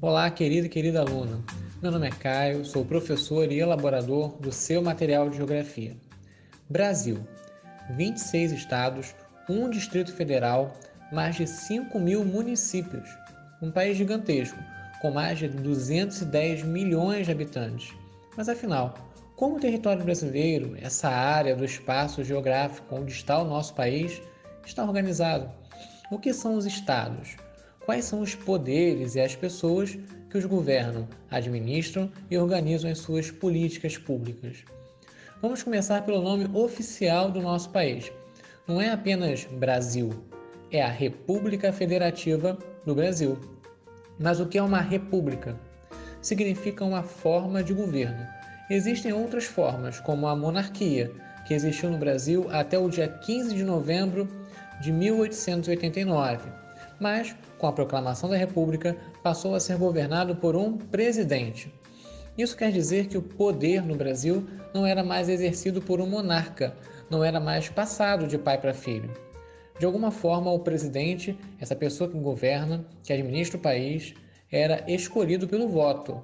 Olá, querido e querida aluna. Meu nome é Caio, sou professor e elaborador do seu material de Geografia. Brasil: 26 estados, um Distrito Federal, mais de 5 mil municípios. Um país gigantesco, com mais de 210 milhões de habitantes. Mas afinal, como o território brasileiro, essa área do espaço geográfico onde está o nosso país, está organizado? O que são os estados? Quais são os poderes e as pessoas que os governam, administram e organizam as suas políticas públicas? Vamos começar pelo nome oficial do nosso país. Não é apenas Brasil, é a República Federativa do Brasil. Mas o que é uma república? Significa uma forma de governo. Existem outras formas, como a monarquia, que existiu no Brasil até o dia 15 de novembro de 1889, mas, com a proclamação da República, passou a ser governado por um presidente. Isso quer dizer que o poder no Brasil não era mais exercido por um monarca, não era mais passado de pai para filho. De alguma forma, o presidente, essa pessoa que governa, que administra o país, era escolhido pelo voto.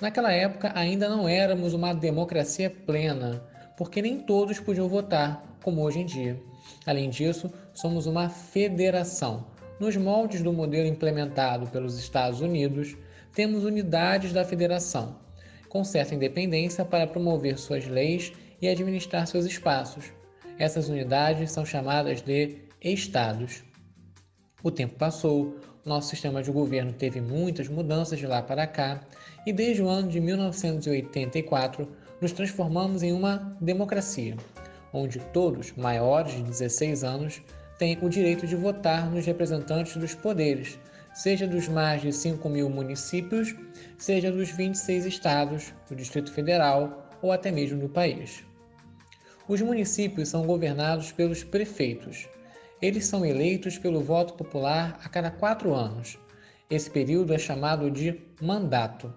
Naquela época, ainda não éramos uma democracia plena, porque nem todos podiam votar, como hoje em dia. Além disso, somos uma federação. Nos moldes do modelo implementado pelos Estados Unidos, temos unidades da federação, com certa independência para promover suas leis e administrar seus espaços. Essas unidades são chamadas de estados. O tempo passou, nosso sistema de governo teve muitas mudanças de lá para cá, e desde o ano de 1984 nos transformamos em uma democracia, onde todos maiores de 16 anos têm o direito de votar nos representantes dos poderes, seja dos mais de 5 mil municípios, seja dos 26 estados, do Distrito Federal ou até mesmo do país. Os municípios são governados pelos prefeitos. Eles são eleitos pelo voto popular a cada quatro anos. Esse período é chamado de mandato.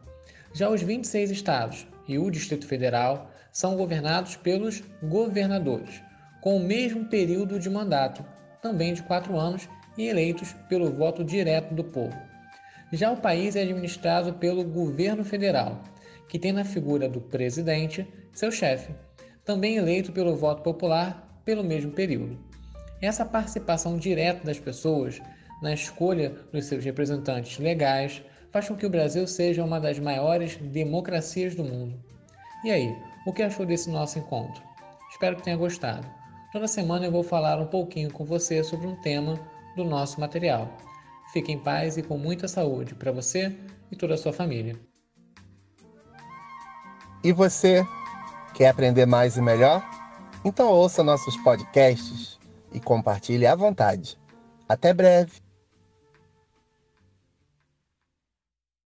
Já os 26 estados e o Distrito Federal são governados pelos governadores, com o mesmo período de mandato, também de quatro anos, e eleitos pelo voto direto do povo. Já o país é administrado pelo governo federal, que tem na figura do presidente seu chefe, também eleito pelo voto popular pelo mesmo período. Essa participação direta das pessoas na escolha dos seus representantes legais faz com que o Brasil seja uma das maiores democracias do mundo. E aí, o que achou desse nosso encontro? Espero que tenha gostado. Toda semana eu vou falar um pouquinho com você sobre um tema do nosso material. Fique em paz e com muita saúde para você e toda a sua família. E você, quer aprender mais e melhor? Então ouça nossos podcasts e compartilhe à vontade. Até breve!